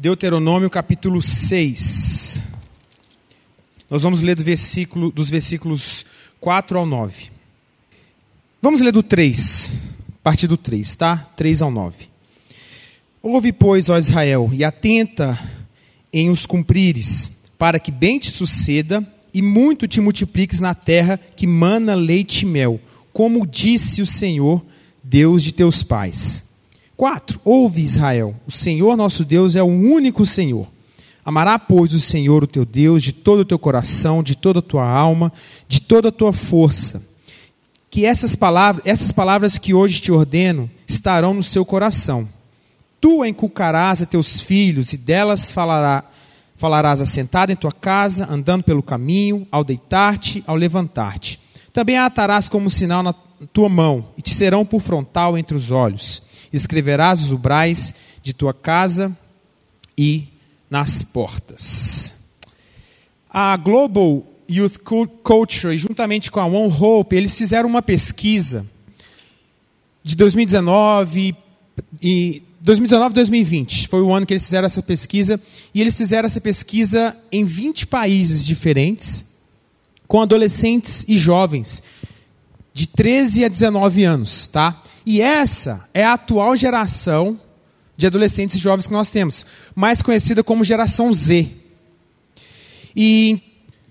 Deuteronômio capítulo 6. Nós vamos ler do versículo, dos versículos 4 ao 9. Vamos ler do 3, a partir do 3, tá? 3 ao 9. Ouve, pois, ó Israel, e atenta em os cumprires, para que bem te suceda e muito te multipliques na terra que mana leite e mel, como disse o Senhor, Deus de teus pais. 4. Ouve, Israel, o Senhor nosso Deus é o único Senhor. Amará, pois, o Senhor, o teu Deus, de todo o teu coração, de toda a tua alma, de toda a tua força. Que essas palavras, essas palavras que hoje te ordeno estarão no seu coração. Tu inculcarás a teus filhos, e delas falará, falarás assentado em tua casa, andando pelo caminho, ao deitar-te, ao levantar-te. Também a atarás como sinal na tua mão, e te serão por frontal entre os olhos. Escreverás os ubrais de tua casa e nas portas. A Global Youth Culture, juntamente com a One Hope, eles fizeram uma pesquisa de 2019 e 2019 2020 foi o ano que eles fizeram essa pesquisa e eles fizeram essa pesquisa em 20 países diferentes com adolescentes e jovens de 13 a 19 anos, tá? E essa é a atual geração de adolescentes e jovens que nós temos, mais conhecida como geração Z. E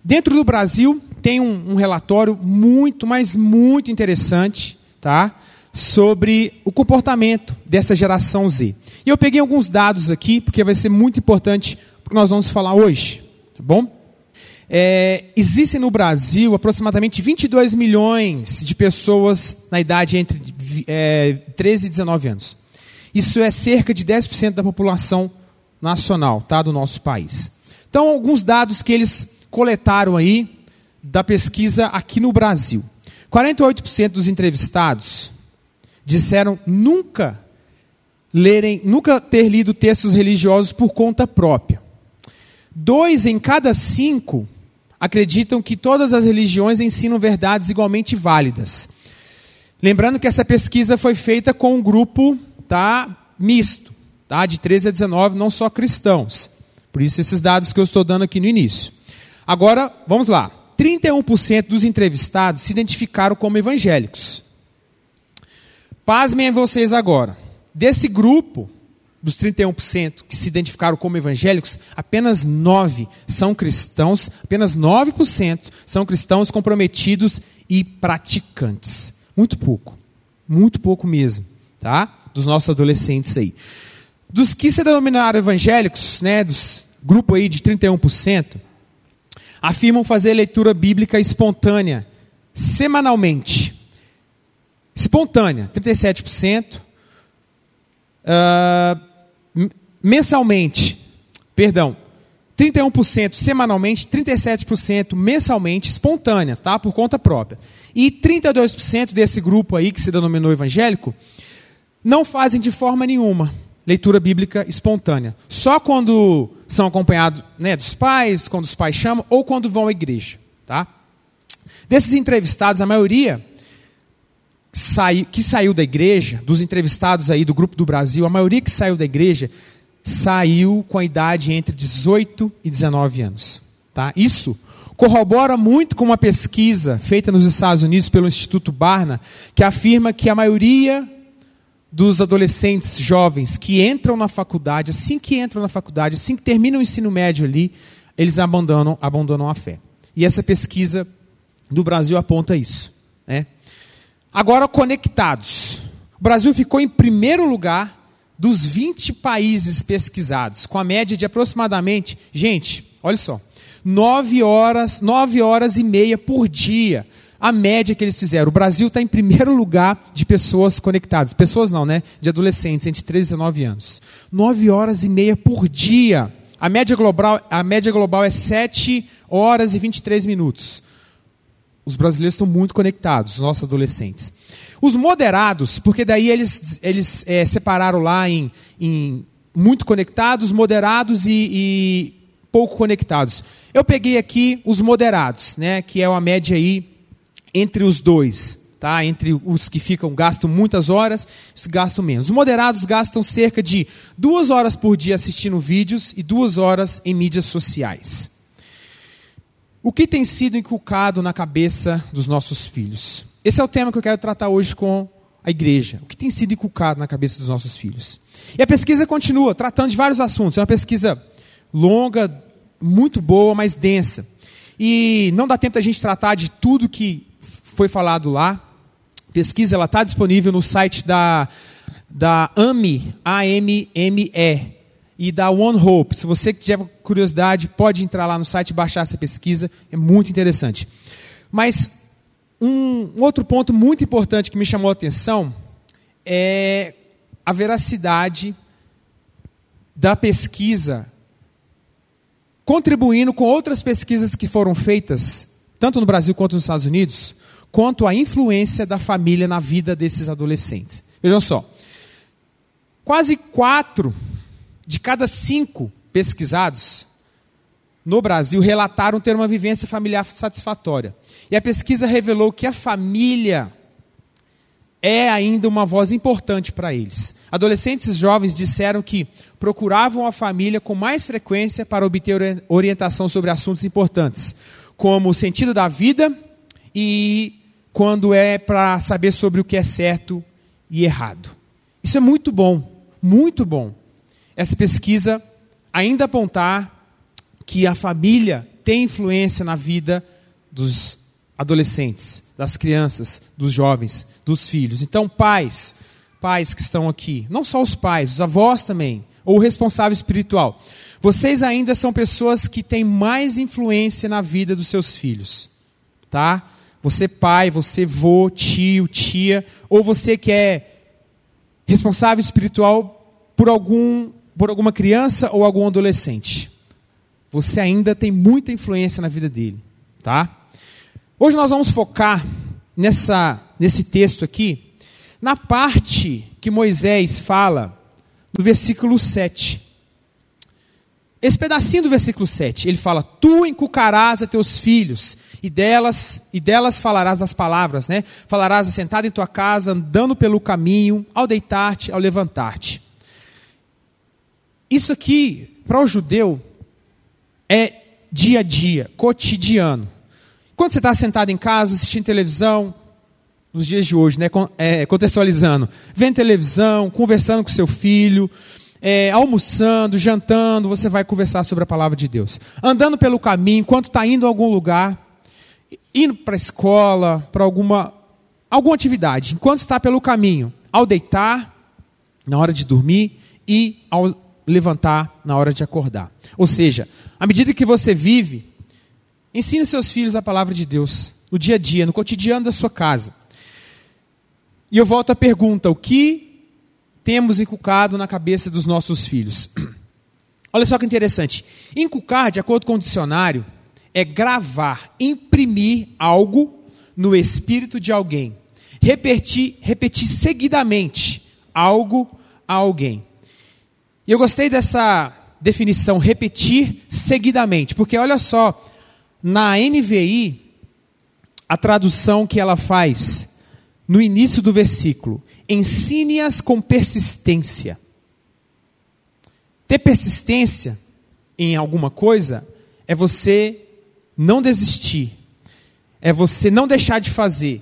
dentro do Brasil tem um, um relatório muito, mas muito interessante, tá? Sobre o comportamento dessa geração Z. E eu peguei alguns dados aqui, porque vai ser muito importante para o que nós vamos falar hoje, tá bom? É, existem no Brasil aproximadamente 22 milhões de pessoas na idade entre é, 13 e 19 anos. Isso é cerca de 10% da população nacional tá, do nosso país. Então, alguns dados que eles coletaram aí da pesquisa aqui no Brasil. 48% dos entrevistados disseram nunca lerem, nunca ter lido textos religiosos por conta própria. Dois em cada cinco acreditam que todas as religiões ensinam verdades igualmente válidas. Lembrando que essa pesquisa foi feita com um grupo tá, misto, tá, de 13 a 19, não só cristãos. Por isso, esses dados que eu estou dando aqui no início. Agora, vamos lá. 31% dos entrevistados se identificaram como evangélicos. Pasmem vocês agora. Desse grupo, dos 31% que se identificaram como evangélicos, apenas 9 são cristãos, apenas 9% são cristãos comprometidos e praticantes. Muito pouco. Muito pouco mesmo, tá? Dos nossos adolescentes aí. Dos que se denominaram evangélicos, né, dos grupo aí de 31%, afirmam fazer leitura bíblica espontânea semanalmente. Espontânea, 37%. Uh, mensalmente, perdão, 31% semanalmente, 37% mensalmente, espontânea, tá? Por conta própria. E 32% desse grupo aí que se denominou evangélico não fazem de forma nenhuma leitura bíblica espontânea. Só quando são acompanhados né, dos pais, quando os pais chamam, ou quando vão à igreja, tá? Desses entrevistados, a maioria que saiu da igreja, dos entrevistados aí do grupo do Brasil, a maioria que saiu da igreja saiu com a idade entre 18 e 19 anos. Tá? Isso corrobora muito com uma pesquisa feita nos Estados Unidos pelo Instituto Barna, que afirma que a maioria dos adolescentes jovens que entram na faculdade, assim que entram na faculdade, assim que terminam o ensino médio ali, eles abandonam, abandonam a fé. E essa pesquisa do Brasil aponta isso. Né? Agora, conectados. O Brasil ficou em primeiro lugar dos 20 países pesquisados, com a média de aproximadamente, gente, olha só, 9 horas, 9 horas e meia por dia. A média que eles fizeram. O Brasil está em primeiro lugar de pessoas conectadas. Pessoas não, né? De adolescentes entre 13 e 19 anos. 9 horas e meia por dia. A média global, a média global é 7 horas e 23 minutos. Os brasileiros estão muito conectados, os nossos adolescentes. Os moderados, porque daí eles, eles é, separaram lá em, em, muito conectados, moderados e, e, pouco conectados. Eu peguei aqui os moderados, né, que é uma média aí entre os dois. Tá? Entre os que ficam gastam muitas horas, os que gastam menos. Os moderados gastam cerca de duas horas por dia assistindo vídeos e duas horas em mídias sociais. O que tem sido inculcado na cabeça dos nossos filhos? Esse é o tema que eu quero tratar hoje com a igreja. O que tem sido inculcado na cabeça dos nossos filhos? E a pesquisa continua, tratando de vários assuntos. É uma pesquisa longa, muito boa, mas densa. E não dá tempo da gente tratar de tudo que foi falado lá. A pesquisa está disponível no site da, da AME, A-M-M-E, e da One Hope. Se você tiver curiosidade, pode entrar lá no site e baixar essa pesquisa. É muito interessante. Mas um, outro ponto muito importante que me chamou a atenção é a veracidade da pesquisa contribuindo com outras pesquisas que foram feitas, tanto no Brasil quanto nos Estados Unidos, quanto à influência da família na vida desses adolescentes. Vejam só. Quase quatro de cada cinco pesquisados no Brasil relataram ter uma vivência familiar satisfatória. E a pesquisa revelou que a família é ainda uma voz importante para eles. Adolescentes jovens disseram que procuravam a família com mais frequência para obter orientação sobre assuntos importantes, como o sentido da vida e quando é para saber sobre o que é certo e errado. Isso é muito bom, muito bom. Essa pesquisa ainda apontar que a família tem influência na vida dos adolescentes, das crianças, dos jovens, dos filhos. Então, pais, pais que estão aqui, não só os pais, os avós também, ou o responsável espiritual, vocês ainda são pessoas que têm mais influência na vida dos seus filhos, tá? Você pai, você vô, tio, tia, ou você que é responsável espiritual por algum por alguma criança ou algum adolescente. Você ainda tem muita influência na vida dele, tá? Hoje nós vamos focar nessa, nesse texto aqui, na parte que Moisés fala no versículo 7. Esse pedacinho do versículo 7, ele fala: Tu encucarás a teus filhos, e delas, e delas falarás as palavras, né? Falarás assentado em tua casa, andando pelo caminho, ao deitar-te, ao levantar-te. Isso aqui, para o judeu, é dia a dia, cotidiano. Quando você está sentado em casa, assistindo televisão, nos dias de hoje, né, é, contextualizando, vendo televisão, conversando com seu filho, é, almoçando, jantando, você vai conversar sobre a palavra de Deus. Andando pelo caminho, enquanto está indo a algum lugar, indo para a escola, para alguma, alguma atividade, enquanto está pelo caminho, ao deitar, na hora de dormir e ao levantar na hora de acordar. Ou seja, à medida que você vive, Ensine seus filhos a palavra de Deus no dia a dia, no cotidiano da sua casa. E eu volto à pergunta: o que temos inculcado na cabeça dos nossos filhos? Olha só que interessante. Inculcar, de acordo com o dicionário, é gravar, imprimir algo no espírito de alguém. Repetir, repetir seguidamente algo a alguém. E eu gostei dessa definição, repetir seguidamente, porque olha só na NVI, a tradução que ela faz no início do versículo: ensine-as com persistência. Ter persistência em alguma coisa é você não desistir, é você não deixar de fazer,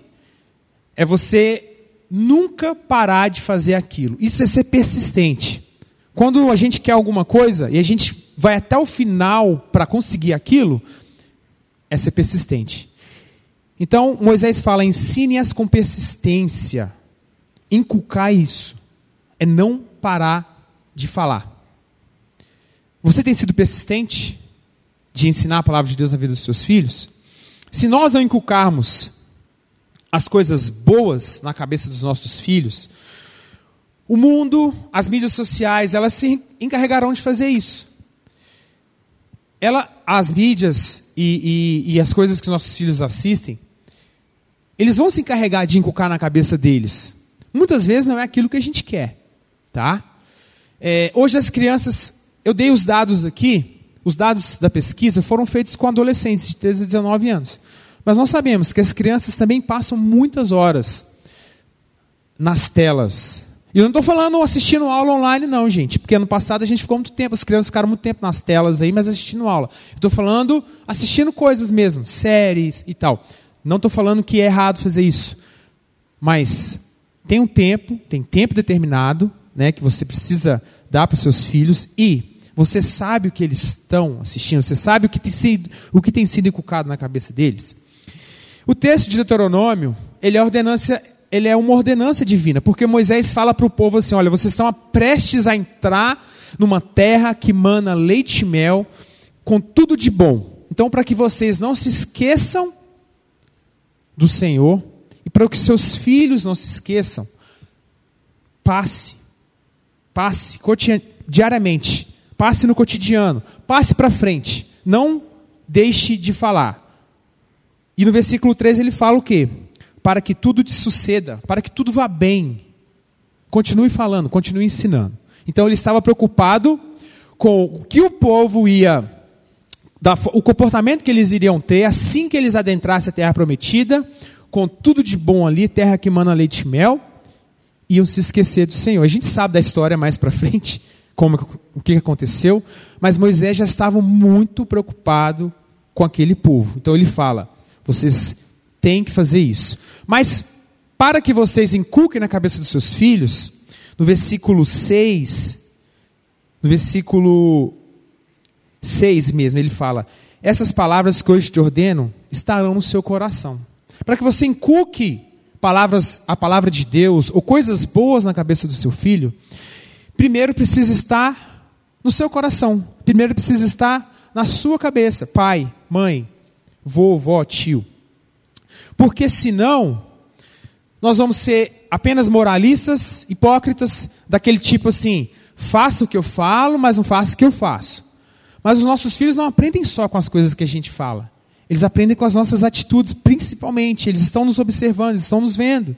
é você nunca parar de fazer aquilo. Isso é ser persistente. Quando a gente quer alguma coisa e a gente vai até o final para conseguir aquilo, é ser persistente. Então, Moisés fala: ensine-as com persistência. Inculcar isso é não parar de falar. Você tem sido persistente de ensinar a palavra de Deus na vida dos seus filhos? Se nós não inculcarmos as coisas boas na cabeça dos nossos filhos, o mundo, as mídias sociais, elas se encarregarão de fazer isso ela, as mídias e, e, e as coisas que nossos filhos assistem, eles vão se encarregar de inculcar na cabeça deles. Muitas vezes não é aquilo que a gente quer, tá? É, hoje as crianças, eu dei os dados aqui, os dados da pesquisa foram feitos com adolescentes de 13 a 19 anos. Mas nós sabemos que as crianças também passam muitas horas nas telas. E eu não estou falando assistindo aula online, não, gente. Porque ano passado a gente ficou muito tempo, as crianças ficaram muito tempo nas telas aí, mas assistindo aula. Estou falando assistindo coisas mesmo, séries e tal. Não estou falando que é errado fazer isso. Mas tem um tempo, tem tempo determinado, né, que você precisa dar para os seus filhos e você sabe o que eles estão assistindo, você sabe o que tem sido, o que tem sido inculcado na cabeça deles. O texto de Deuteronômio, ele é, ordenança, ele é uma ordenança divina, porque Moisés fala para o povo assim: olha, vocês estão prestes a entrar numa terra que mana leite e mel, com tudo de bom. Então, para que vocês não se esqueçam do Senhor, e para que seus filhos não se esqueçam, passe, passe diariamente, passe no cotidiano, passe para frente, não deixe de falar. E no versículo 13 ele fala o quê? Para que tudo te suceda, para que tudo vá bem. Continue falando, continue ensinando. Então ele estava preocupado com o que o povo ia, o comportamento que eles iriam ter assim que eles adentrassem a terra prometida, com tudo de bom ali, terra que mana leite e mel, iam se esquecer do Senhor. A gente sabe da história mais para frente, como o que aconteceu, mas Moisés já estava muito preocupado com aquele povo. Então ele fala: vocês têm que fazer isso. Mas para que vocês inculquem na cabeça dos seus filhos, no versículo 6, no versículo 6 mesmo, ele fala: Essas palavras que hoje te ordeno estarão no seu coração. Para que você inculque palavras, a palavra de Deus ou coisas boas na cabeça do seu filho, primeiro precisa estar no seu coração. Primeiro precisa estar na sua cabeça, pai, mãe, vovó, tio. Porque senão, nós vamos ser apenas moralistas, hipócritas, daquele tipo assim: faça o que eu falo, mas não faça o que eu faço. Mas os nossos filhos não aprendem só com as coisas que a gente fala. Eles aprendem com as nossas atitudes, principalmente. Eles estão nos observando, eles estão nos vendo.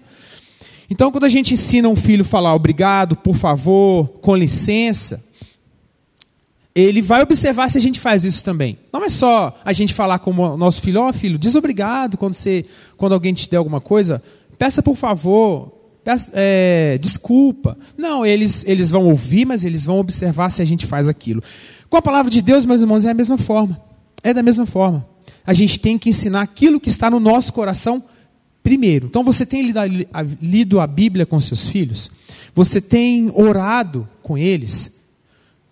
Então, quando a gente ensina um filho a falar obrigado, por favor, com licença, ele vai observar se a gente faz isso também. Não é só a gente falar com o nosso filho, ó oh, filho, diz obrigado quando, você, quando alguém te der alguma coisa, peça por favor, peça, é, desculpa. Não, eles, eles vão ouvir, mas eles vão observar se a gente faz aquilo. Com a palavra de Deus, meus irmãos, é a mesma forma. É da mesma forma. A gente tem que ensinar aquilo que está no nosso coração primeiro. Então você tem lido a Bíblia com seus filhos? Você tem orado com eles?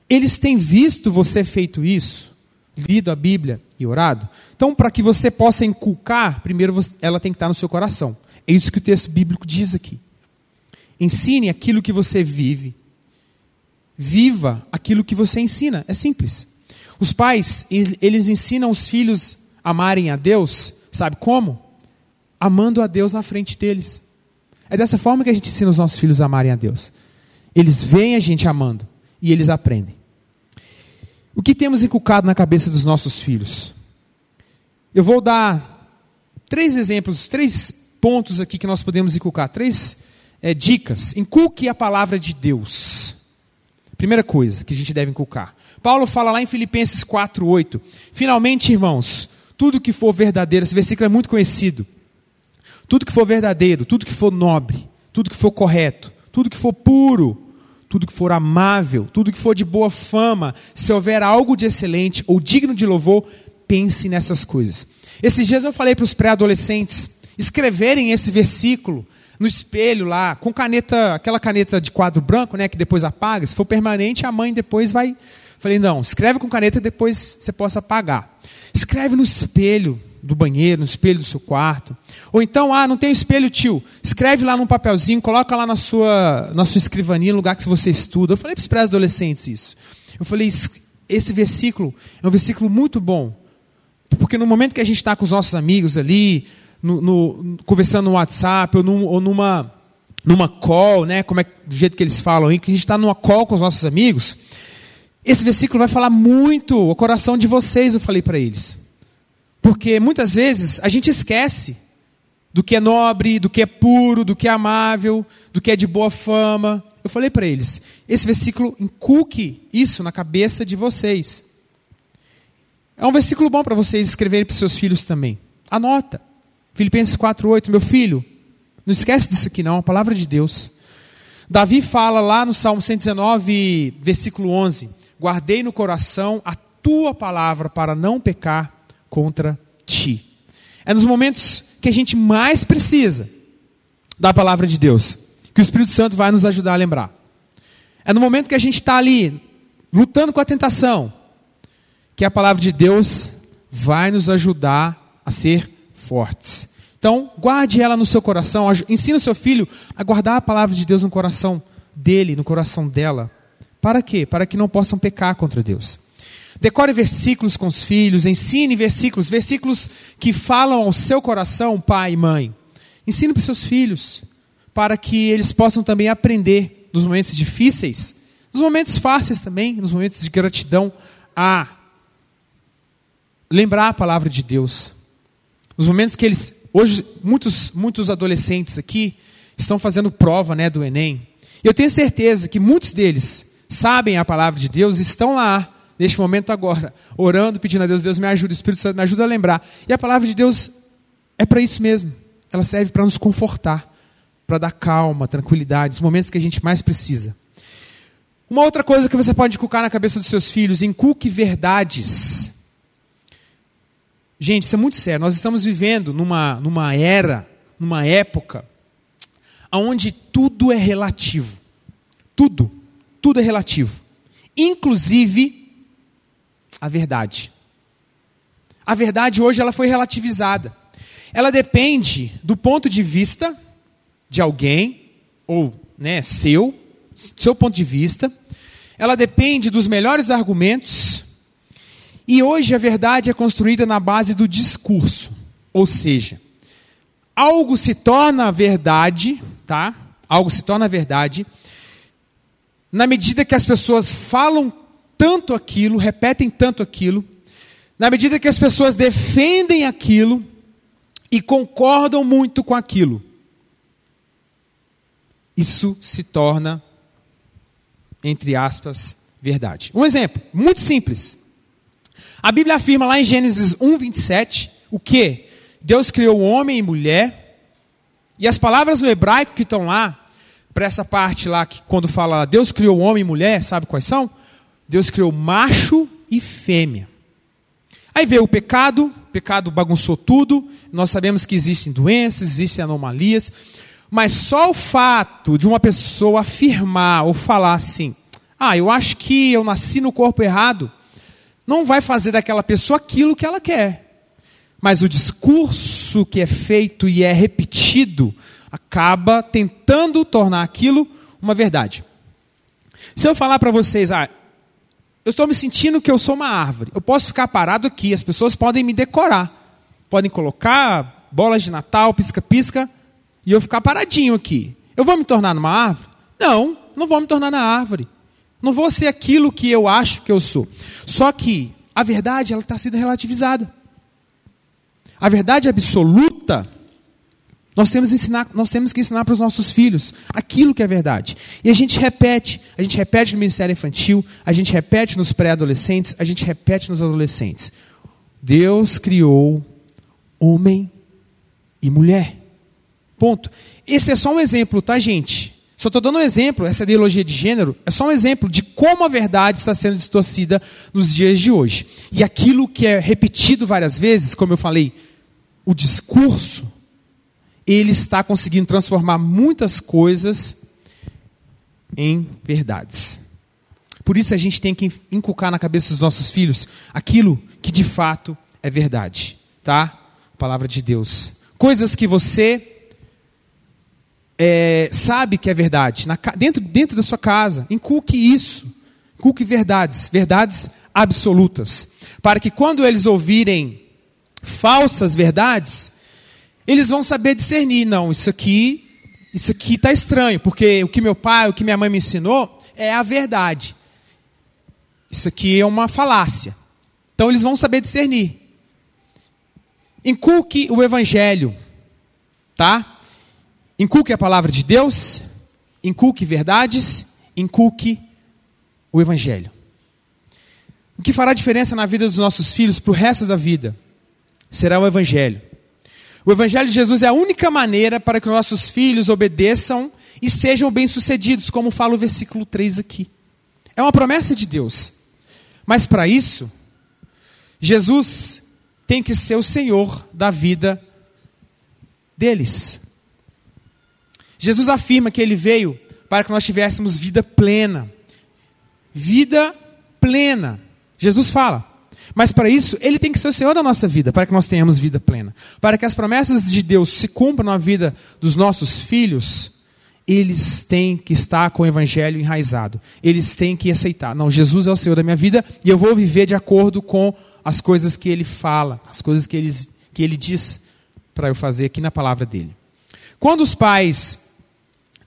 Eles têm visto você feito isso, lido a Bíblia e orado? Então, para que você possa inculcar, primeiro ela tem que estar no seu coração. É isso que o texto bíblico diz aqui. Ensine aquilo que você vive. Viva aquilo que você ensina. É simples. Os pais, eles ensinam os filhos a amarem a Deus, sabe como? Amando a Deus na frente deles. É dessa forma que a gente ensina os nossos filhos a amarem a Deus. Eles veem a gente amando e eles aprendem. O que temos inculcado na cabeça dos nossos filhos? Eu vou dar três exemplos, três pontos aqui que nós podemos inculcar, três é, dicas. Inculque a palavra de Deus. Primeira coisa que a gente deve inculcar. Paulo fala lá em Filipenses 4:8. Finalmente, irmãos, tudo que for verdadeiro, esse versículo é muito conhecido. Tudo que for verdadeiro, tudo que for nobre, tudo que for correto, tudo que for puro, tudo que for amável, tudo que for de boa fama, se houver algo de excelente ou digno de louvor, pense nessas coisas. Esses dias eu falei para os pré-adolescentes escreverem esse versículo no espelho lá, com caneta, aquela caneta de quadro branco, né, que depois apaga. Se for permanente, a mãe depois vai. Falei, não, escreve com caneta e depois você possa apagar. Escreve no espelho, do banheiro, no espelho do seu quarto. Ou então, ah, não tem espelho, tio. Escreve lá num papelzinho, coloca lá na sua, na sua escrivaninha, no lugar que você estuda. Eu falei para os pré-adolescentes isso. Eu falei, esse versículo é um versículo muito bom. Porque no momento que a gente está com os nossos amigos ali, no, no, conversando no WhatsApp, ou, num, ou numa, numa call, né, como é, do jeito que eles falam aí, que a gente está numa call com os nossos amigos, esse versículo vai falar muito o coração de vocês, eu falei para eles. Porque muitas vezes a gente esquece do que é nobre, do que é puro, do que é amável, do que é de boa fama. Eu falei para eles: esse versículo inculque isso na cabeça de vocês. É um versículo bom para vocês escreverem para os seus filhos também. Anota. Filipenses 4:8, meu filho, não esquece disso aqui não, a palavra de Deus. Davi fala lá no Salmo 119, versículo 11: Guardei no coração a tua palavra para não pecar contra ti. É nos momentos que a gente mais precisa da palavra de Deus que o Espírito Santo vai nos ajudar a lembrar. É no momento que a gente está ali lutando com a tentação que a palavra de Deus vai nos ajudar a ser fortes. Então, guarde ela no seu coração, ensine o seu filho a guardar a palavra de Deus no coração dele, no coração dela. Para quê? Para que não possam pecar contra Deus. Decore versículos com os filhos, ensine versículos, versículos que falam ao seu coração, pai e mãe. Ensine para os seus filhos, para que eles possam também aprender nos momentos difíceis, nos momentos fáceis também, nos momentos de gratidão, a lembrar a palavra de Deus. Nos momentos que eles, hoje, muitos, muitos adolescentes aqui estão fazendo prova né, do Enem. E eu tenho certeza que muitos deles sabem a palavra de Deus, estão lá, neste momento agora, orando, pedindo a Deus, Deus me ajuda, Espírito Santo me ajuda a lembrar. E a palavra de Deus é para isso mesmo. Ela serve para nos confortar, para dar calma, tranquilidade, os momentos que a gente mais precisa. Uma outra coisa que você pode inculcar na cabeça dos seus filhos, inculque verdades. Gente, isso é muito sério. Nós estamos vivendo numa, numa era, numa época, onde tudo é relativo. Tudo. Tudo é relativo. Inclusive a verdade. A verdade hoje ela foi relativizada. Ela depende do ponto de vista de alguém, ou né, seu, seu ponto de vista. Ela depende dos melhores argumentos e hoje a verdade é construída na base do discurso. Ou seja, algo se torna verdade, tá? Algo se torna verdade na medida que as pessoas falam tanto aquilo, repetem tanto aquilo, na medida que as pessoas defendem aquilo e concordam muito com aquilo. Isso se torna, entre aspas, verdade. Um exemplo, muito simples. A Bíblia afirma lá em Gênesis 1, 27, o que? Deus criou homem e mulher, e as palavras no hebraico que estão lá, para essa parte lá, que quando fala Deus criou homem e mulher, sabe quais são? Deus criou macho e fêmea. Aí veio o pecado, o pecado bagunçou tudo, nós sabemos que existem doenças, existem anomalias, mas só o fato de uma pessoa afirmar ou falar assim: ah, eu acho que eu nasci no corpo errado, não vai fazer daquela pessoa aquilo que ela quer. Mas o discurso que é feito e é repetido acaba tentando tornar aquilo uma verdade. Se eu falar para vocês, ah, eu estou me sentindo que eu sou uma árvore, eu posso ficar parado aqui, as pessoas podem me decorar, podem colocar bolas de Natal, pisca-pisca, e eu ficar paradinho aqui. Eu vou me tornar numa árvore? Não, não vou me tornar na árvore. Não vou ser aquilo que eu acho que eu sou. Só que a verdade ela está sendo relativizada. A verdade absoluta nós temos, ensinar, nós temos que ensinar para os nossos filhos aquilo que é verdade. E a gente repete, a gente repete no ministério infantil, a gente repete nos pré-adolescentes, a gente repete nos adolescentes. Deus criou homem e mulher. Ponto. Esse é só um exemplo, tá, gente? Só estou dando um exemplo, essa ideologia de gênero é só um exemplo de como a verdade está sendo distorcida nos dias de hoje. E aquilo que é repetido várias vezes, como eu falei, o discurso, ele está conseguindo transformar muitas coisas em verdades. Por isso a gente tem que inculcar na cabeça dos nossos filhos aquilo que de fato é verdade, tá? palavra de Deus. Coisas que você é, sabe que é verdade, na, dentro, dentro da sua casa, inculque isso, inculque verdades, verdades absolutas, para que quando eles ouvirem falsas verdades, eles vão saber discernir, não, isso aqui, isso aqui está estranho, porque o que meu pai, o que minha mãe me ensinou é a verdade. Isso aqui é uma falácia. Então eles vão saber discernir. Inculque o evangelho, tá? Inculque a palavra de Deus, inculque verdades, inculque o Evangelho. O que fará diferença na vida dos nossos filhos para o resto da vida será o Evangelho. O Evangelho de Jesus é a única maneira para que nossos filhos obedeçam e sejam bem-sucedidos, como fala o versículo 3 aqui. É uma promessa de Deus. Mas para isso, Jesus tem que ser o Senhor da vida deles. Jesus afirma que ele veio para que nós tivéssemos vida plena. Vida plena. Jesus fala. Mas para isso, ele tem que ser o Senhor da nossa vida, para que nós tenhamos vida plena. Para que as promessas de Deus se cumpram na vida dos nossos filhos, eles têm que estar com o evangelho enraizado. Eles têm que aceitar. Não, Jesus é o Senhor da minha vida e eu vou viver de acordo com as coisas que ele fala, as coisas que ele, que ele diz para eu fazer aqui na palavra dele. Quando os pais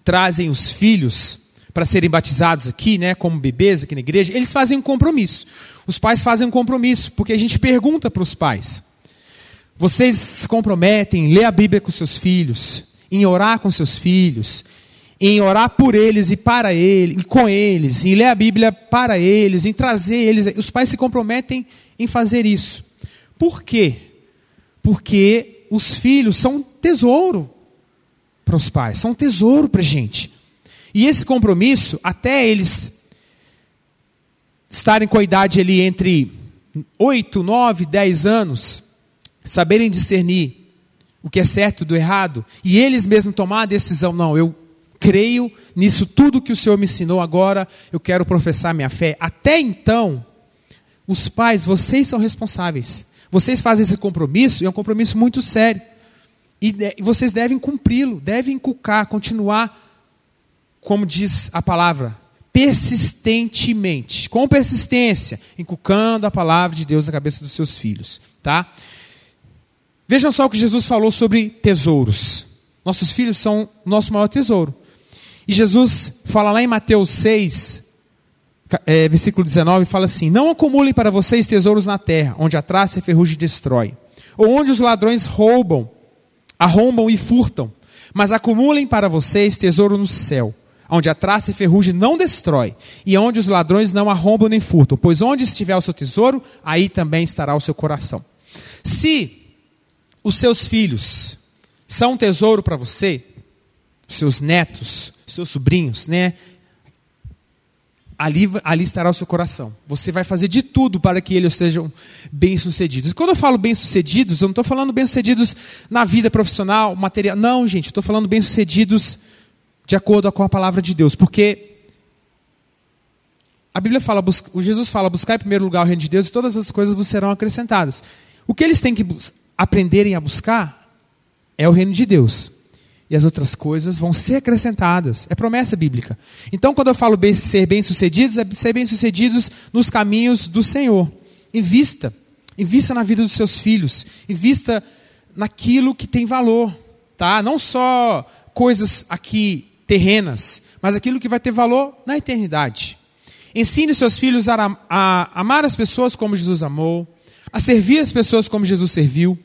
trazem os filhos para serem batizados aqui, né, como bebês aqui na igreja, eles fazem um compromisso. Os pais fazem um compromisso, porque a gente pergunta para os pais: vocês se comprometem em ler a Bíblia com seus filhos, em orar com seus filhos, em orar por eles e para eles, com eles, em ler a Bíblia para eles, em trazer eles. Os pais se comprometem em fazer isso. Por quê? Porque os filhos são um tesouro para os pais, são um tesouro para a gente. E esse compromisso, até eles estarem com a idade ali entre 8, 9, 10 anos, saberem discernir o que é certo do errado, e eles mesmos tomar a decisão, não, eu creio nisso tudo que o Senhor me ensinou, agora eu quero professar minha fé. Até então, os pais, vocês são responsáveis. Vocês fazem esse compromisso, e é um compromisso muito sério. E, e vocês devem cumpri-lo, devem inculcar, continuar, como diz a palavra, persistentemente, com persistência, inculcando a palavra de Deus na cabeça dos seus filhos, tá? Vejam só o que Jesus falou sobre tesouros. Nossos filhos são o nosso maior tesouro. E Jesus fala lá em Mateus 6, é, versículo 19, fala assim: Não acumulem para vocês tesouros na terra, onde a traça e a ferrugem destrói, ou onde os ladrões roubam arrombam e furtam, mas acumulem para vocês tesouro no céu, onde a traça e ferrugem não destrói, e onde os ladrões não arrombam nem furtam, pois onde estiver o seu tesouro, aí também estará o seu coração. Se os seus filhos são um tesouro para você, seus netos, seus sobrinhos, né? ali, ali estará o seu coração. Você vai fazer de tudo para que eles sejam bem-sucedidos. Quando eu falo bem-sucedidos, eu não estou falando bem-sucedidos na vida profissional, material. Não, gente, estou falando bem-sucedidos de acordo com a palavra de Deus. Porque a Bíblia fala, o Jesus fala, buscar em primeiro lugar o reino de Deus e todas as coisas vos serão acrescentadas. O que eles têm que aprenderem a buscar é o reino de Deus e as outras coisas vão ser acrescentadas. É promessa bíblica. Então, quando eu falo bem, ser bem-sucedidos, é ser bem-sucedidos nos caminhos do Senhor. Invista. Invista na vida dos seus filhos. Invista naquilo que tem valor. Tá? Não só coisas aqui terrenas, mas aquilo que vai ter valor na eternidade. Ensine seus filhos a, a amar as pessoas como Jesus amou, a servir as pessoas como Jesus serviu,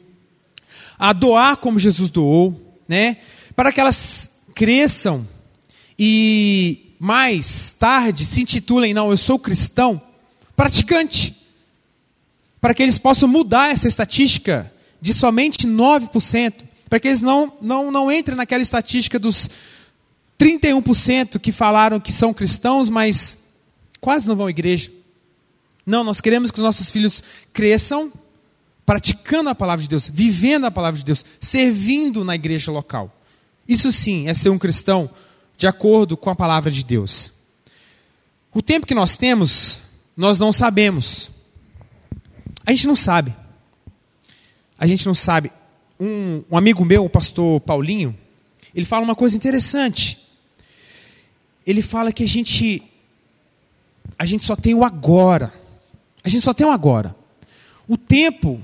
a doar como Jesus doou, né? para que elas cresçam e mais tarde se intitulem, não, eu sou cristão, praticante, para que eles possam mudar essa estatística de somente 9%, para que eles não, não, não entrem naquela estatística dos 31% que falaram que são cristãos, mas quase não vão à igreja. Não, nós queremos que os nossos filhos cresçam praticando a palavra de Deus, vivendo a palavra de Deus, servindo na igreja local. Isso sim é ser um cristão de acordo com a palavra de Deus. O tempo que nós temos, nós não sabemos. A gente não sabe. A gente não sabe. Um, um amigo meu, o pastor Paulinho, ele fala uma coisa interessante. Ele fala que a gente a gente só tem o agora. A gente só tem o agora. O tempo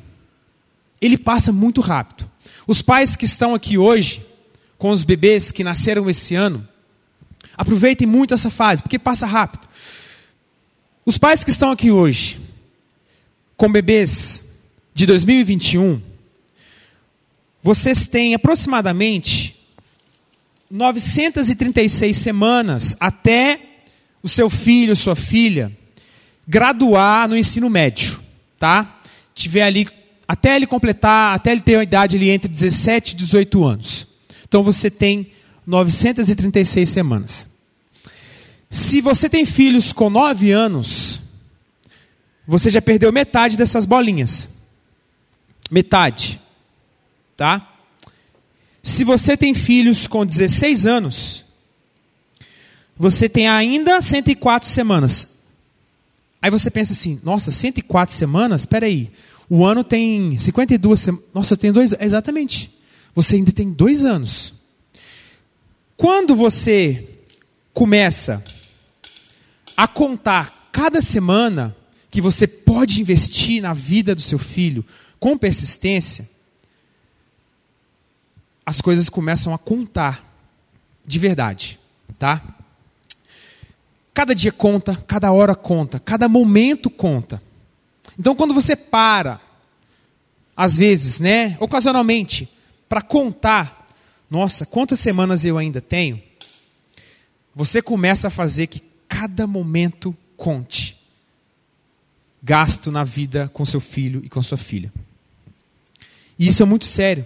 ele passa muito rápido. Os pais que estão aqui hoje, com os bebês que nasceram esse ano, aproveitem muito essa fase, porque passa rápido. Os pais que estão aqui hoje, com bebês de 2021, vocês têm aproximadamente 936 semanas até o seu filho, sua filha, graduar no ensino médio, tá? Tiver ali até ele completar, até ele ter a idade ali entre 17 e 18 anos. Então você tem 936 semanas. Se você tem filhos com 9 anos, você já perdeu metade dessas bolinhas. Metade. Tá? Se você tem filhos com 16 anos, você tem ainda 104 semanas. Aí você pensa assim: nossa, 104 semanas? Espera aí. O ano tem 52 semanas. Nossa, eu tenho dois. Exatamente. Você ainda tem dois anos. Quando você começa a contar cada semana que você pode investir na vida do seu filho com persistência, as coisas começam a contar de verdade, tá? Cada dia conta, cada hora conta, cada momento conta. Então, quando você para, às vezes, né, ocasionalmente, para contar nossa, quantas semanas eu ainda tenho? Você começa a fazer que cada momento conte. Gasto na vida com seu filho e com sua filha. E isso é muito sério.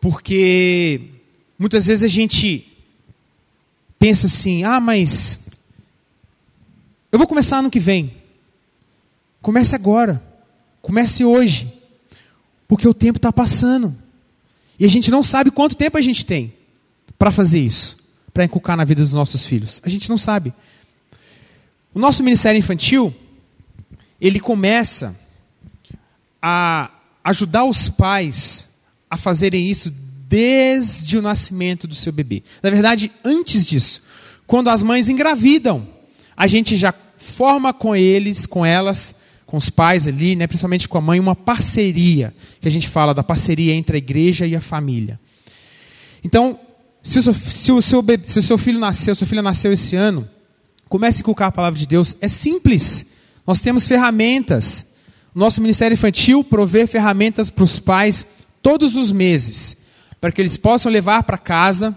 Porque muitas vezes a gente pensa assim: ah, mas eu vou começar ano que vem. Comece agora. Comece hoje. Porque o tempo está passando. E a gente não sabe quanto tempo a gente tem para fazer isso, para inculcar na vida dos nossos filhos. A gente não sabe. O nosso ministério infantil, ele começa a ajudar os pais a fazerem isso desde o nascimento do seu bebê. Na verdade, antes disso, quando as mães engravidam, a gente já forma com eles, com elas, com os pais ali, né, principalmente com a mãe, uma parceria, que a gente fala da parceria entre a igreja e a família. Então, se o seu, se o seu, se o seu filho nasceu, sua filha nasceu esse ano, comece a inculcar a palavra de Deus. É simples. Nós temos ferramentas. Nosso Ministério Infantil provê ferramentas para os pais todos os meses, para que eles possam levar para casa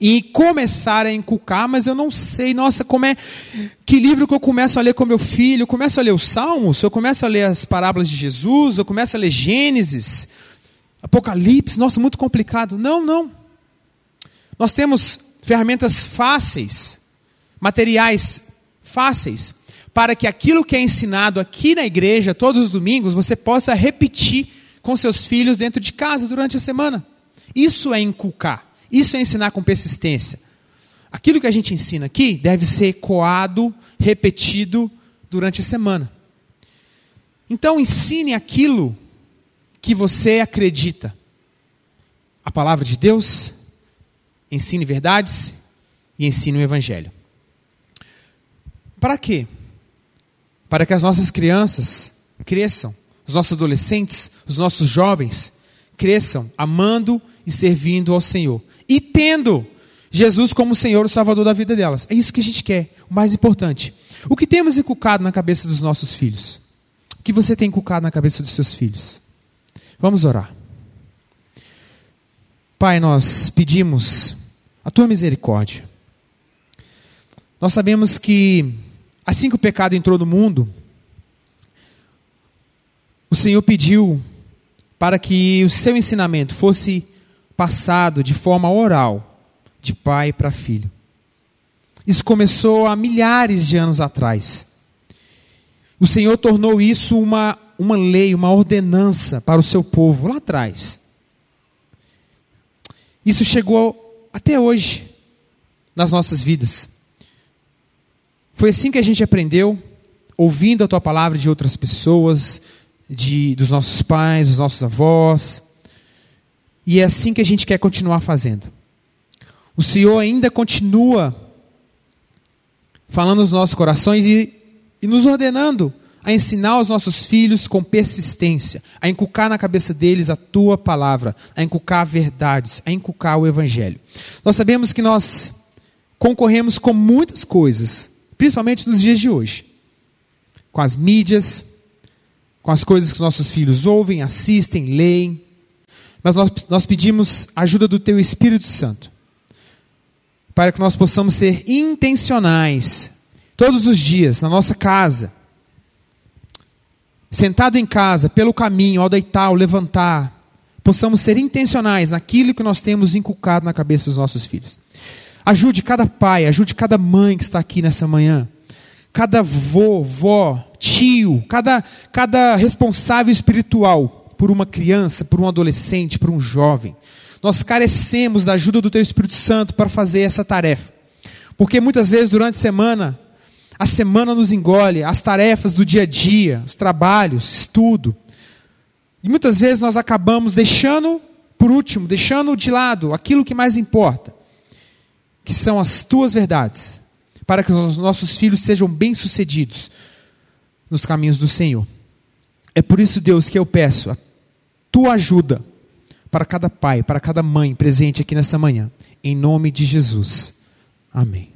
e começar a inculcar, mas eu não sei, nossa, como é. Que livro que eu começo a ler com meu filho? Eu começo a ler os Salmos? Eu começo a ler as parábolas de Jesus? Eu começo a ler Gênesis? Apocalipse? Nossa, muito complicado. Não, não. Nós temos ferramentas fáceis, materiais fáceis, para que aquilo que é ensinado aqui na igreja todos os domingos você possa repetir com seus filhos dentro de casa durante a semana. Isso é inculcar. Isso é ensinar com persistência. Aquilo que a gente ensina aqui deve ser ecoado, repetido durante a semana. Então, ensine aquilo que você acredita. A palavra de Deus, ensine verdades e ensine o Evangelho. Para quê? Para que as nossas crianças cresçam, os nossos adolescentes, os nossos jovens cresçam amando e servindo ao Senhor e tendo Jesus como Senhor e Salvador da vida delas. É isso que a gente quer, o mais importante. O que temos inculcado na cabeça dos nossos filhos? O que você tem inculcado na cabeça dos seus filhos? Vamos orar. Pai, nós pedimos a tua misericórdia. Nós sabemos que assim que o pecado entrou no mundo, o Senhor pediu para que o seu ensinamento fosse passado de forma oral, de pai para filho. Isso começou há milhares de anos atrás. O Senhor tornou isso uma, uma lei, uma ordenança para o seu povo lá atrás. Isso chegou até hoje nas nossas vidas. Foi assim que a gente aprendeu, ouvindo a tua palavra de outras pessoas, de, dos nossos pais, dos nossos avós, e é assim que a gente quer continuar fazendo. O Senhor ainda continua falando nos nossos corações e, e nos ordenando a ensinar os nossos filhos com persistência, a inculcar na cabeça deles a tua palavra, a inculcar verdades, a inculcar o evangelho. Nós sabemos que nós concorremos com muitas coisas, principalmente nos dias de hoje, com as mídias, com as coisas que nossos filhos ouvem, assistem, leem, mas nós, nós pedimos a ajuda do Teu Espírito Santo, para que nós possamos ser intencionais, todos os dias, na nossa casa, sentado em casa, pelo caminho, ao deitar, ao levantar, possamos ser intencionais naquilo que nós temos inculcado na cabeça dos nossos filhos. Ajude cada pai, ajude cada mãe que está aqui nessa manhã, cada vô, vó, tio, cada, cada responsável espiritual por uma criança, por um adolescente, por um jovem. Nós carecemos da ajuda do Teu Espírito Santo para fazer essa tarefa. Porque muitas vezes durante a semana, a semana nos engole, as tarefas do dia a dia, os trabalhos, estudo. E muitas vezes nós acabamos deixando, por último, deixando de lado aquilo que mais importa, que são as tuas verdades, para que os nossos filhos sejam bem-sucedidos nos caminhos do Senhor. É por isso, Deus, que eu peço a tua ajuda para cada pai, para cada mãe presente aqui nessa manhã, em nome de Jesus. Amém.